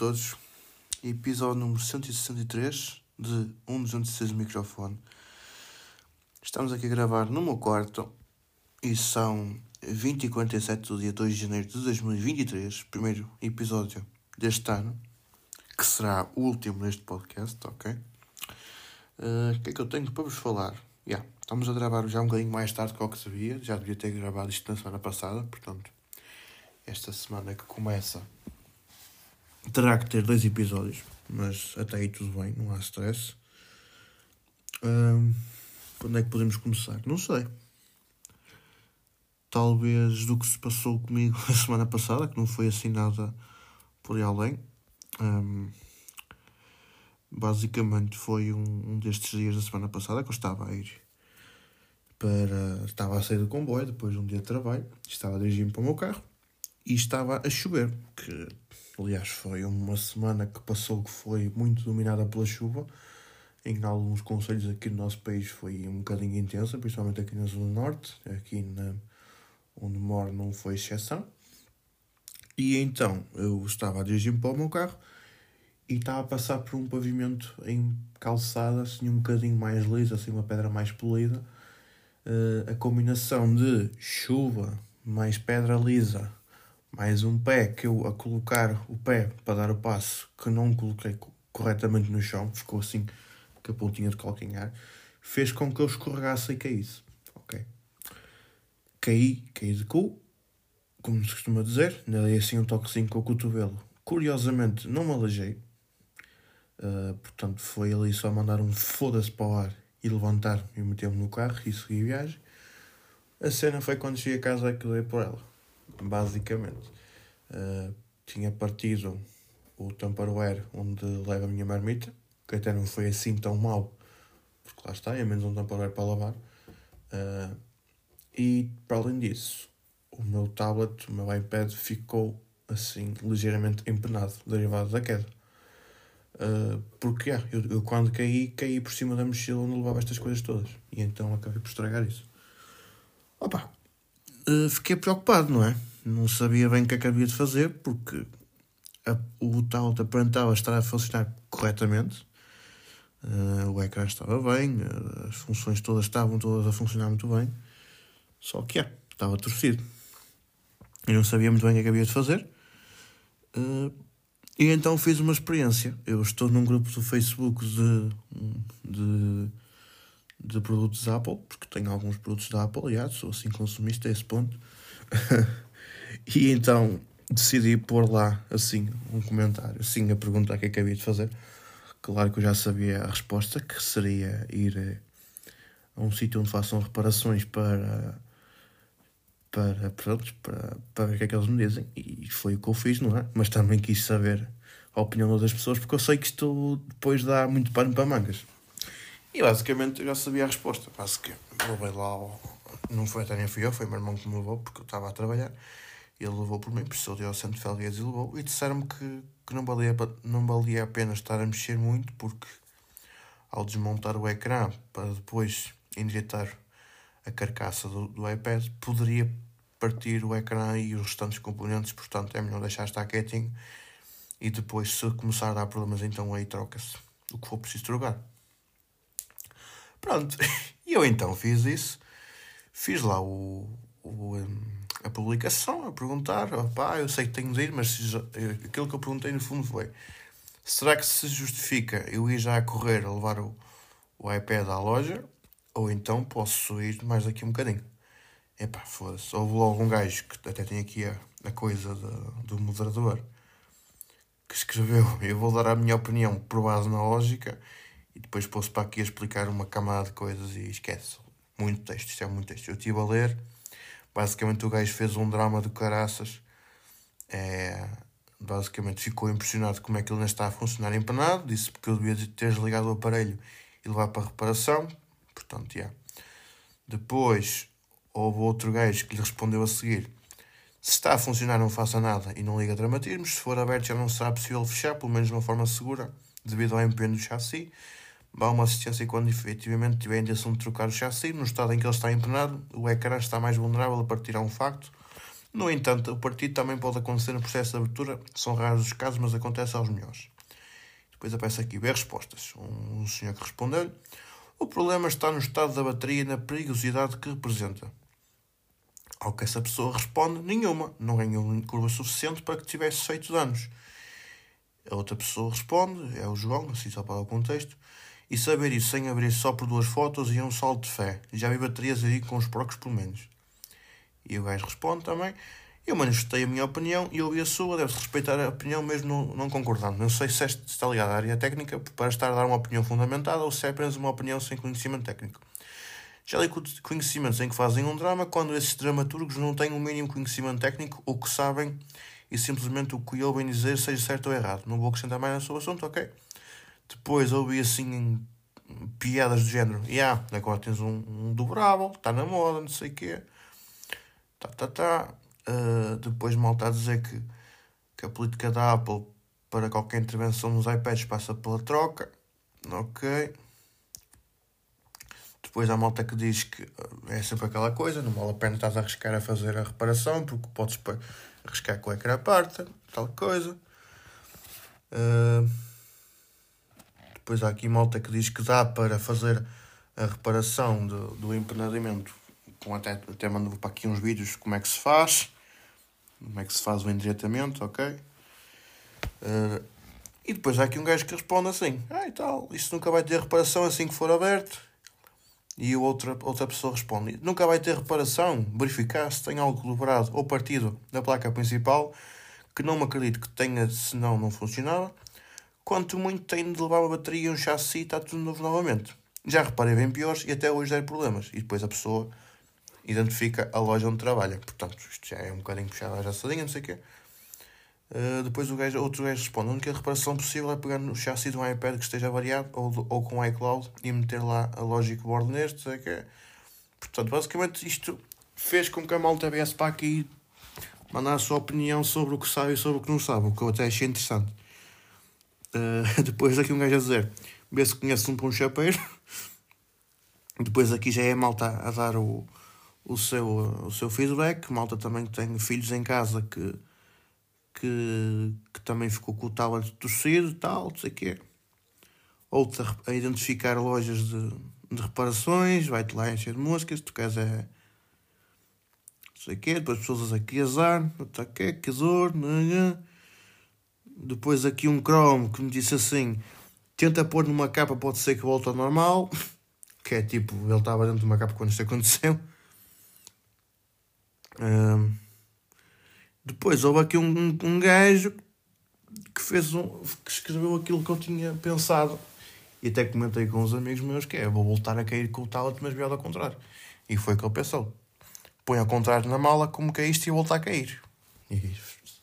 todos, episódio número 163 de 1.206 microfone. Estamos aqui a gravar no meu quarto e são 20 e 47 do dia 2 de janeiro de 2023, primeiro episódio deste ano, que será o último neste podcast, ok? Uh, o que é que eu tenho para vos falar? Yeah, estamos a gravar já um bocadinho mais tarde que o que sabia, já devia ter gravado isto na semana passada, portanto, esta semana que começa terá que ter dois episódios, mas até aí tudo bem, não há stress. Quando é que podemos começar? Não sei. Talvez do que se passou comigo a semana passada, que não foi assim nada por aí além. Basicamente foi um, um destes dias da semana passada que eu estava a ir para. Estava a sair do comboio depois de um dia de trabalho, estava a dirigir-me para o meu carro e estava a chover, que aliás foi uma semana que passou que foi muito dominada pela chuva. Em alguns conselhos aqui no nosso país foi um bocadinho intensa, principalmente aqui na Zona Norte, aqui na, onde moro não foi exceção. E então eu estava a dirigir-me para o meu carro e estava a passar por um pavimento em calçada, assim um bocadinho mais liso, assim uma pedra mais polida. Uh, a combinação de chuva mais pedra lisa mais um pé que eu a colocar o pé para dar o passo que não coloquei corretamente no chão, ficou assim com a pontinha de calcanhar, fez com que eu escorregasse e caísse. Ok. Caí, caí de cu, como se costuma dizer, dei assim um toquezinho com o cotovelo. Curiosamente, não me alejei. Uh, portanto, foi ali só mandar um foda-se para o ar e levantar e meter-me no carro e seguir viagem. A cena foi quando cheguei a casa que dei por ela basicamente. Uh, tinha partido o Tupperware onde leva a minha marmita, que até não foi assim tão mau, porque lá está, é menos um Tupperware para lavar. Uh, e para além disso, o meu tablet, o meu iPad ficou assim ligeiramente empenado, derivado da queda. Uh, porque yeah, eu, eu, quando caí, caí por cima da mochila onde levava estas coisas todas. E então acabei por estragar isso. Opa, uh, fiquei preocupado, não é? Não sabia bem o que é havia de fazer, porque a, o tablet aparentava estar a funcionar corretamente, uh, o ecrã estava bem, uh, as funções todas estavam todas a funcionar muito bem, só que é, estava torcido. Eu não sabia muito bem o que é havia de fazer. Uh, e então fiz uma experiência. Eu estou num grupo do Facebook de, de, de produtos Apple, porque tenho alguns produtos da Apple, aliás, sou assim consumista a esse ponto. E então decidi pôr lá, assim, um comentário, assim, a perguntar o que é havia de fazer. Claro que eu já sabia a resposta, que seria ir a um sítio onde façam reparações para, para, pronto, para, para ver o que é que eles me dizem. E foi o que eu fiz, não é? Mas também quis saber a opinião das pessoas, porque eu sei que isto depois dá muito pano para mangas. E basicamente eu já sabia a resposta. Basicamente, levei lá, não foi até nem fui eu, foi meu irmão que me levou, porque eu estava a trabalhar. Ele levou por mim, precisou de ao de Felgueiras e levou. E disseram-me que, que não, valia, não valia a pena estar a mexer muito, porque ao desmontar o ecrã para depois endireitar a carcaça do, do iPad, poderia partir o ecrã e os restantes componentes, portanto é melhor deixar estar quietinho e depois se começar a dar problemas então aí troca-se o que for preciso trocar. Pronto, e eu então fiz isso, fiz lá o, o um, a publicação a perguntar: opá, eu sei que tenho de ir, mas aquilo que eu perguntei no fundo foi: será que se justifica eu ir já a correr a levar o, o iPad à loja ou então posso ir mais daqui um bocadinho? Epá, foda-se. Houve logo um gajo que até tem aqui a, a coisa de, do moderador que escreveu: Eu vou dar a minha opinião por base na lógica e depois posso para aqui explicar uma camada de coisas e esquece. Muito texto, isto é muito texto. Eu estive a ler Basicamente o gajo fez um drama de caraças. É, basicamente ficou impressionado como é que ele não está a funcionar empanado. Disse porque eu devia ter desligado o aparelho e levar para reparação. Portanto, yeah. Depois houve outro gajo que lhe respondeu a seguir. Se está a funcionar, não faça nada e não liga dramatismos. Se for aberto, já não será possível fechar, pelo menos de uma forma segura, devido ao empenho do chassi dá uma assistência quando efetivamente tiver a intenção de trocar o chassi. No estado em que ele está empenado, o ecrã está mais vulnerável a partir a um facto. No entanto, o partido também pode acontecer no processo de abertura, são raros os casos, mas acontece aos melhores. Depois aparece aqui, ver respostas. Um senhor que respondeu o problema está no estado da bateria e na perigosidade que representa. Ao que essa pessoa responde, nenhuma, não ganhou curva suficiente para que tivesse feito danos. A outra pessoa responde, é o João, assim só para o contexto, e saber isso sem abrir só por duas fotos e um salto de fé. Já vi baterias aí com os procos por menos. E o gajo responde também, eu manifestei a minha opinião e ouvi a sua, deve-se respeitar a opinião mesmo não, não concordando. Não sei se está ligado à área técnica para estar a dar uma opinião fundamentada ou se é apenas uma opinião sem conhecimento técnico. Já li conhecimentos em que fazem um drama quando esses dramaturgos não têm o mínimo conhecimento técnico ou que sabem e simplesmente o que ouvem dizer seja certo ou errado. Não vou acrescentar mais sobre o assunto, ok? Depois ouvi assim piadas do género. Yeah, agora tens um, um dobrável, está na moda, não sei o quê. Tá, tá, tá. Uh, depois malta a dizer que, que a política da Apple para qualquer intervenção nos iPads passa pela troca. Ok. Depois há malta que diz que ah, é sempre aquela coisa, não vale a pena estar a arriscar a fazer a reparação, porque podes arriscar com o ecrã parte, tal coisa. Uh, depois há aqui malta que diz que dá para fazer a reparação do, do empenadimento, com até, até mando para aqui uns vídeos como é que se faz como é que se faz o endireitamento, ok? Uh, e depois há aqui um gajo que responde assim: Ah, e tal, isso nunca vai ter reparação assim que for aberto. E outra, outra pessoa responde: Nunca vai ter reparação, verificar se tem algo dobrado ou partido na placa principal, que não me acredito que tenha, senão não funcionava. Quanto muito tem de levar uma bateria um chassi está tudo novo novamente. Já reparei bem piores e até hoje der problemas. E depois a pessoa identifica a loja onde trabalha. Portanto, isto já é um bocadinho puxado à jaçadinha, não sei o quê. Uh, depois o gajo, outro gajo responde: a única reparação possível é pegar no chassi de um iPad que esteja variado ou, ou com iCloud e meter lá a Logic Board neste. Sei que Portanto, basicamente isto fez com que a malta viesse para aqui mandar a sua opinião sobre o que sabe e sobre o que não sabe, o que eu até achei interessante. Uh, depois aqui um gajo a dizer: vê se conhece um pão chapeiro. depois aqui já é a malta a dar o o seu, o seu feedback. Malta também tem filhos em casa que, que, que também ficou com o tablet torcido e tal, não sei o quê. Outra a identificar lojas de, de reparações, vai-te lá encher de músicas, tu queres é. Não sei o quê, depois pessoas aqui azar, não quê, que azor, depois aqui um Chrome que me disse assim: tenta pôr numa capa, pode ser que volte ao normal. Que é tipo, ele estava dentro de uma capa quando isto aconteceu. Depois houve aqui um, um, um gajo que fez um, que escreveu aquilo que eu tinha pensado. E até comentei com uns amigos meus que é vou voltar a cair com o tablet mas melhor ao contrário. E foi o que ele pensou. Põe ao contrário na mala como isto e voltar a cair. E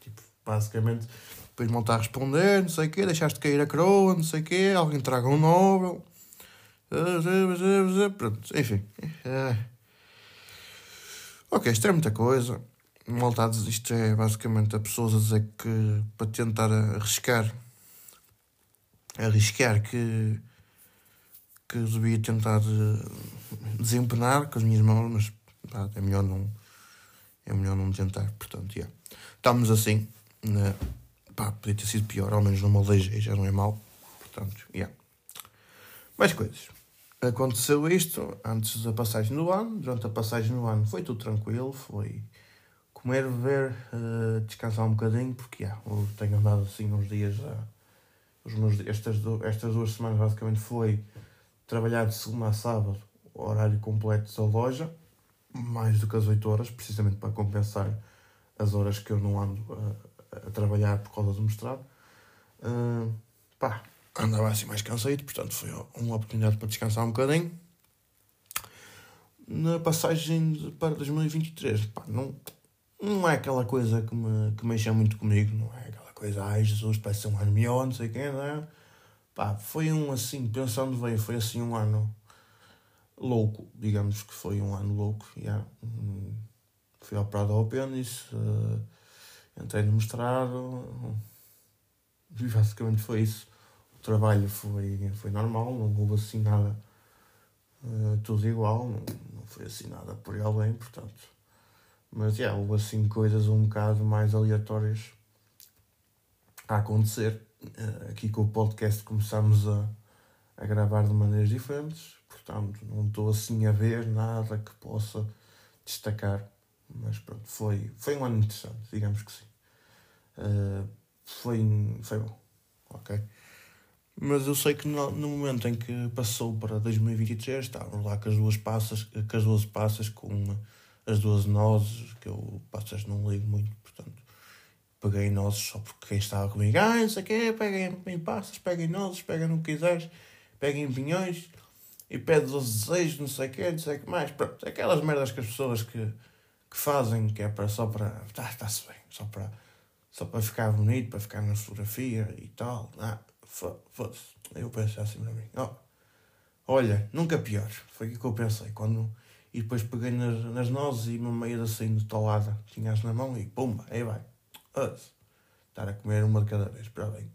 tipo, basicamente depois montar a responder não sei o quê deixaste cair a coroa não sei o quê alguém traga um novo pronto enfim é Ok, isto é muita coisa. Maltados, isto é basicamente a pessoas a dizer que para tentar arriscar, arriscar que, que devia tentar eh, desempenar com as minhas mãos, mas pá, é melhor não é melhor não tentar, portanto, yeah. estamos assim, né? Pá, podia ter sido pior, ao menos não me já não é mal, portanto, yeah. mais coisas aconteceu isto antes da passagem do ano. Durante a passagem do ano foi tudo tranquilo, foi comer, beber, uh, descansar um bocadinho, porque yeah, eu tenho andado assim uns dias já. Os meus, estas, estas duas semanas basicamente foi trabalhar de segunda a sábado, horário completo da loja, mais do que as 8 horas, precisamente para compensar as horas que eu não ando a, a trabalhar por causa do mestrado. Uh, pá, andava assim mais cansado, portanto foi uma oportunidade para descansar um bocadinho. Na passagem de, para 2023, pá, não, não é aquela coisa que me, que mexa muito comigo, não é aquela coisa, ai Jesus, parece ser um ano melhor, não sei quem, não é? Pá, foi um assim, pensando bem, foi assim um ano louco, digamos que foi um ano louco, yeah. fui operado ao pênis, uh, entrei no mestrado, e basicamente foi isso trabalho foi, foi normal, não houve assim nada, uh, tudo igual, não, não foi assim nada por além, portanto. Mas, yeah, houve assim coisas um bocado mais aleatórias a acontecer. Uh, aqui com o podcast começámos a, a gravar de maneiras diferentes, portanto não estou assim a ver nada que possa destacar. Mas pronto, foi, foi um ano interessante, digamos que sim. Uh, foi, foi bom, ok? Mas eu sei que no, no, momento em que passou para 2023, estávamos lá com as duas passas, com as duas passas, com as duas nozes, que eu passas não ligo muito, portanto, peguei nozes só porque quem estava comigo, ah, não sei o quê, peguem em passas, peguem nozes, peguem no que quiseres, peguem pinhões e pede os desejos, não sei o quê, não sei o que mais. Pronto, aquelas merdas que as pessoas que, que fazem, que é para, só para. Tá, está-se bem, só para, só para ficar bonito, para ficar na fotografia e tal. Ah, foda-se. Eu pensei assim para mim, oh, olha, nunca pior. Foi o que eu pensei. Quando, e depois peguei nas, nas nozes e uma meia assim de talada, tinhas na mão e pumba, aí vai. Estar a comer uma de cada vez, para bem.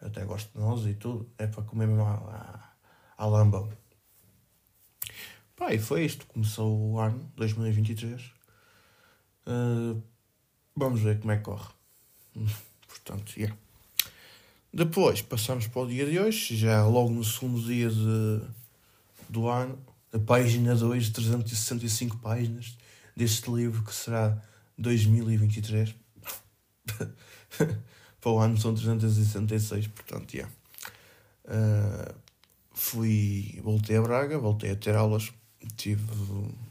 Eu até gosto de nozes e tudo, é para comer mesmo à, à lambão. Pá, e foi isto. Começou o ano 2023. Uh, vamos ver como é que corre. Portanto, yeah. Depois passamos para o dia de hoje, já logo no segundo dia de, do ano, a página 2, 365 páginas deste livro que será 2023. para o ano são 366, portanto, yeah. Uh, fui, voltei a Braga, voltei a ter aulas, tive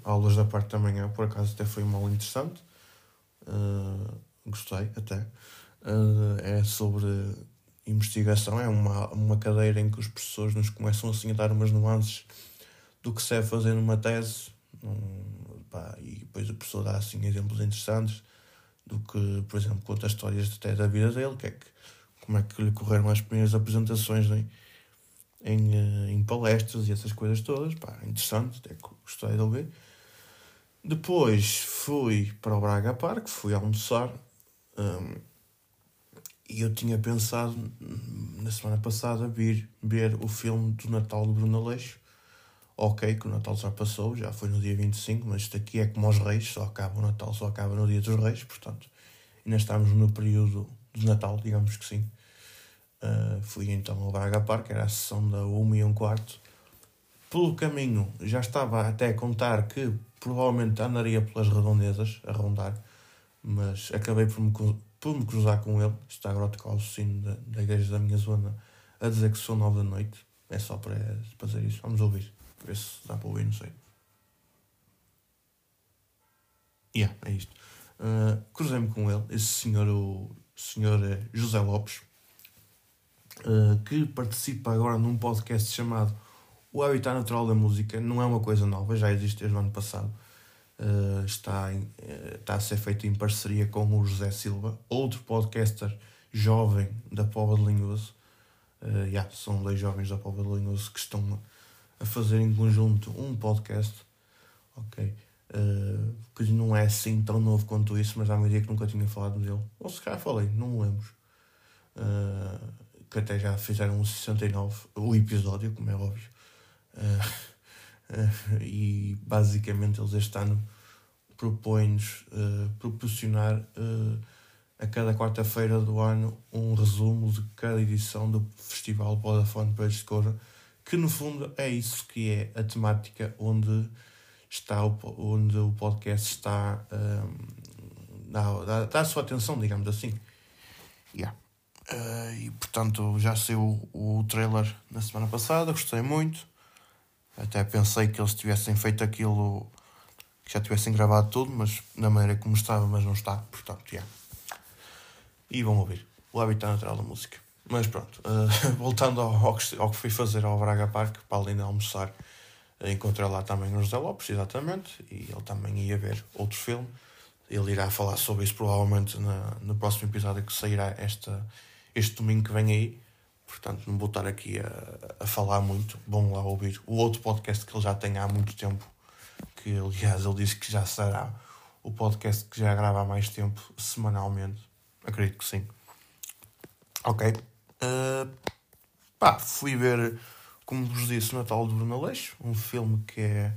aulas da parte da manhã, por acaso até foi uma aula interessante, uh, gostei até. Uh, é sobre investigação é uma, uma cadeira em que os professores nos começam assim a dar umas nuances do que se é fazer numa tese. Um, pá, e depois o professor dá assim exemplos interessantes do que, por exemplo, conta histórias até da vida dele, que é que, como é que lhe correram as primeiras apresentações em, em, eh, em palestras e essas coisas todas, pá, interessante, até gostei de ouvir. Depois fui para o Braga Park, fui almoçar. Um, e eu tinha pensado, na semana passada, vir ver o filme do Natal de Bruno Aleixo. Ok, que o Natal já passou, já foi no dia 25, mas isto aqui é como aos Reis, só acaba o Natal, só acaba no dia dos Reis, portanto, ainda estamos no período de Natal, digamos que sim. Uh, fui então ao Braga Park, era a sessão da 1 e um quarto. Pelo caminho, já estava até a contar que provavelmente andaria pelas redondezas, a rondar, mas acabei por me por me cruzar com ele, está agora a tocar o sino da, da igreja da minha zona a dizer que são nove da noite. É só para fazer isso. Vamos ouvir. Ver se dá para ouvir, não sei. Yeah, é isto. Uh, Cruzei-me com ele, esse senhor, o senhor é José Lopes, uh, que participa agora num podcast chamado O Habitat Natural da Música. Não é uma coisa nova, já existe desde o ano passado. Uh, está, em, uh, está a ser feito em parceria com o José Silva, outro podcaster jovem da Pova de Linhoso. Uh, yeah, são dois jovens da Pova de Linhoso que estão a fazer em conjunto um podcast. Ok. Uh, que não é assim tão novo quanto isso, mas há uma ideia que nunca tinha falado dele. Ou se calhar falei, não me lembro. Uh, que até já fizeram um 69, o episódio, como é óbvio. Uh, Uh, e basicamente eles este ano propõem-nos uh, proporcionar a cada quarta-feira do ano um resumo de cada edição do Festival Vodafone de Cora, que no fundo é isso que é a temática onde, está o, onde o podcast está um, dá, dá, dá a sua atenção, digamos assim. Yeah. Uh, e portanto já saiu o, trailer na semana passada, gostei muito. Até pensei que eles tivessem feito aquilo, que já tivessem gravado tudo, mas na maneira como estava, mas não está, portanto, já. Yeah. E vão ouvir o Habitat Natural da Música. Mas pronto, uh, voltando ao, ao, que, fui fazer ao Braga Park, para além de almoçar, uh, encontrei lá também o José Lopes, exatamente, e ele também ia ver outro filme. Ele irá falar sobre isso provavelmente na, no próximo episódio que sairá esta, este domingo que vem aí. Portanto, não vou estar aqui a, a falar muito. Bom lá ouvir o outro podcast que ele já tem há muito tempo. Que, aliás, ele disse que já será o podcast que já grava há mais tempo, semanalmente. Acredito que sim. Ok. Uh, pá, fui ver, como vos disse, Natal de Bruno Aleixo, um filme que é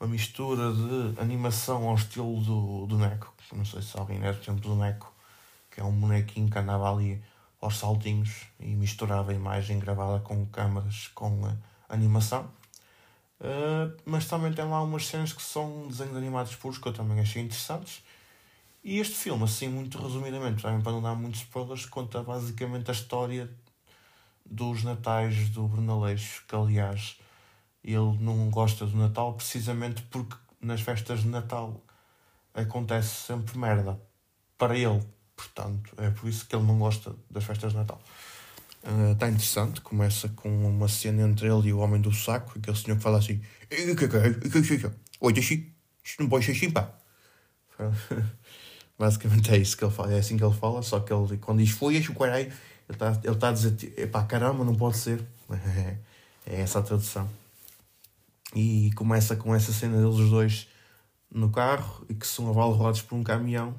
uma mistura de animação ao estilo do, do Neco. Não sei se alguém é do tempo do Neco, que é um bonequinho que andava ali aos saltinhos e misturava imagem gravada com câmaras com animação. Uh, mas também tem lá umas cenas que são desenhos animados puros que eu também achei interessantes. E este filme, assim, muito resumidamente, também para não dar muitos spoilers, conta basicamente a história dos natais do Bruno Aleixo, que aliás ele não gosta do Natal precisamente porque nas festas de Natal acontece sempre merda para ele. Portanto, é por isso que ele não gosta das festas de Natal. Está uh, interessante, começa com uma cena entre ele e o homem do saco, aquele senhor que fala assim: Oi, deixa isto não pode ser assim, pá. Basicamente é isso que ele fala, é assim que ele fala, só que ele, quando diz foi, o caralho, ele está ele tá a dizer: Epá, caramba, não pode ser. É essa a tradução. E começa com essa cena deles dois no carro e que são avalroados por um caminhão.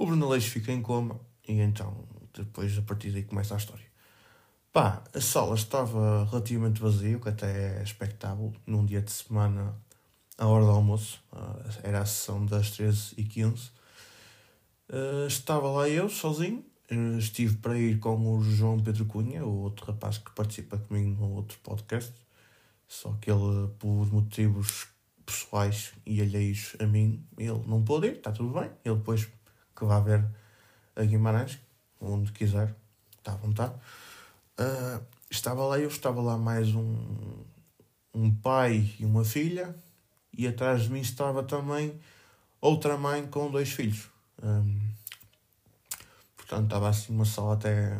O Bruno Leixo fica em coma e então depois a partir daí começa a história. Pá, a sala estava relativamente vazia, o que até é expectável, num dia de semana, à hora do almoço, ah, era a sessão das 13h15. Uh, estava lá eu, sozinho, uh, estive para ir com o João Pedro Cunha, o outro rapaz que participa comigo no outro podcast, só que ele, por motivos pessoais e alheios a mim, ele não pôde ir, está tudo bem. Ele depois que vá ver a Guimarães, onde quiser, está à vontade. Uh, estava lá eu, estava lá mais um, um pai e uma filha, e atrás de mim estava também outra mãe com dois filhos. Um, portanto, estava assim uma sala até.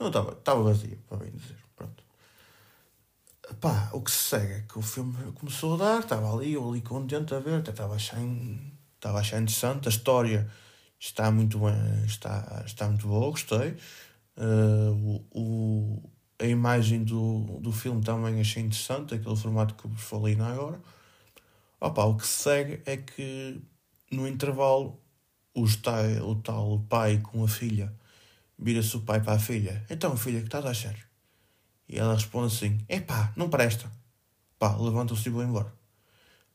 Não, estava, estava vazia, para bem dizer. Pronto. Pá, o que se segue é que o filme começou a dar, estava ali, eu ali contente a ver, até estava a achar, estava a achar interessante, a história está muito bem, está, está muito boa, gostei. Uh, o, o, a imagem do, do filme também achei interessante, aquele formato que vos falei na agora. Opa, o que se segue é que no intervalo os tai, o tal pai com a filha vira-se o pai para a filha. Então, filha, que estás a achar? E ela responde assim: Epá, não presta. Pá, levantam-se e vão embora.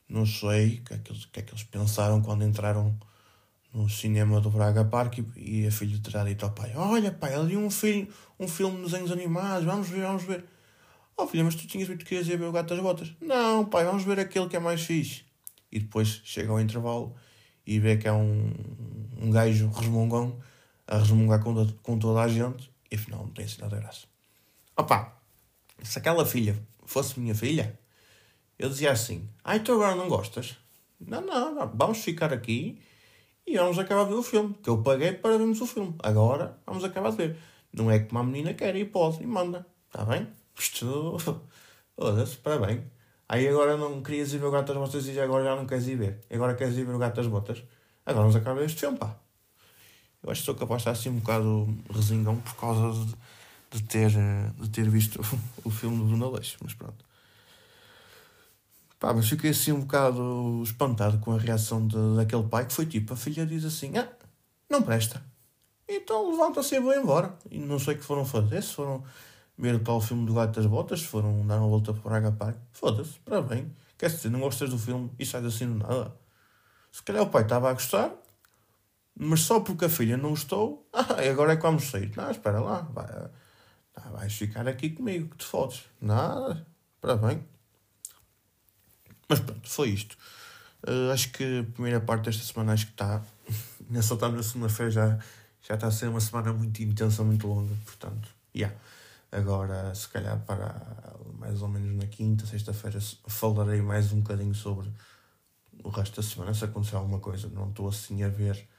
Não sei o que, é que, que é que eles pensaram quando entraram no cinema do Braga Park e, a filha terá dito ao pai: Olha, pai, ali um filme, um filme de desenhos animados, vamos ver, vamos ver. Oh filha, mas tu tinhas dito que ias ver o Gato das Botas. Não, pai, vamos ver aquele que é mais fixe. E depois chega ao intervalo e vê que é um, um gajo resmungão a resmungar com, com toda a gente e afinal não tem assim nada de graça. Opa, se aquela filha fosse minha filha, eu dizia assim: Ai, tu agora não gostas? Não, não, vamos ficar aqui e vamos acabar de ver o filme, que eu paguei para vermos o filme. Agora vamos acabar de ver. Não é que uma menina quer e pode e manda. Está bem? Isto. Foda-se, parabéns. Aí agora não querias ir ver o Gato das Botas e agora já não queres ir ver. Agora queres ir ver o Gato das Botas. Agora vamos acabar este filme, pá. Eu acho que sou capaz de estar assim um bocado resingão por causa de de ter, de ter visto o filme do Bruno Aleixo, mas pronto. Pá, mas fiquei assim um bocado espantado com a reação de, daquele pai que foi tipo, a filha diz assim, ah, não presta. Então levanta-se e vou embora. E não sei o que foram fazer, se foram ver o tal filme do Gato das Botas, se foram dar uma volta para Braga Park. Foda-se, para bem. Quer dizer, não gostas do filme e sai assim do nada. Se calhar o pai estava a gostar, mas só porque a filha não gostou, ah, agora é que vamos sair. Não, espera lá, vai, ah, vais ficar aqui comigo, que te fodes. Nada, para bem. Mas pronto, foi isto. Uh, acho que a primeira parte desta semana acho que está. Nessa estamos na segunda-feira já, já está a ser uma semana muito intensa, muito longa. Portanto, yeah. Agora, se calhar para mais ou menos na quinta, sexta-feira, falarei mais um bocadinho sobre o resto da semana, se acontecer alguma coisa. Não estou assim a ver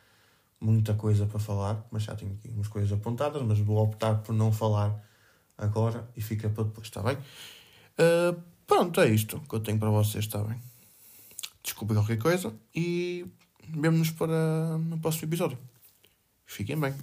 muita coisa para falar, mas já tenho aqui umas coisas apontadas, mas vou optar por não falar agora e fica para depois, está bem? Uh, pronto, é isto que eu tenho para vocês, está bem? Desculpe qualquer coisa e vemo-nos para no próximo episódio. Fiquem bem.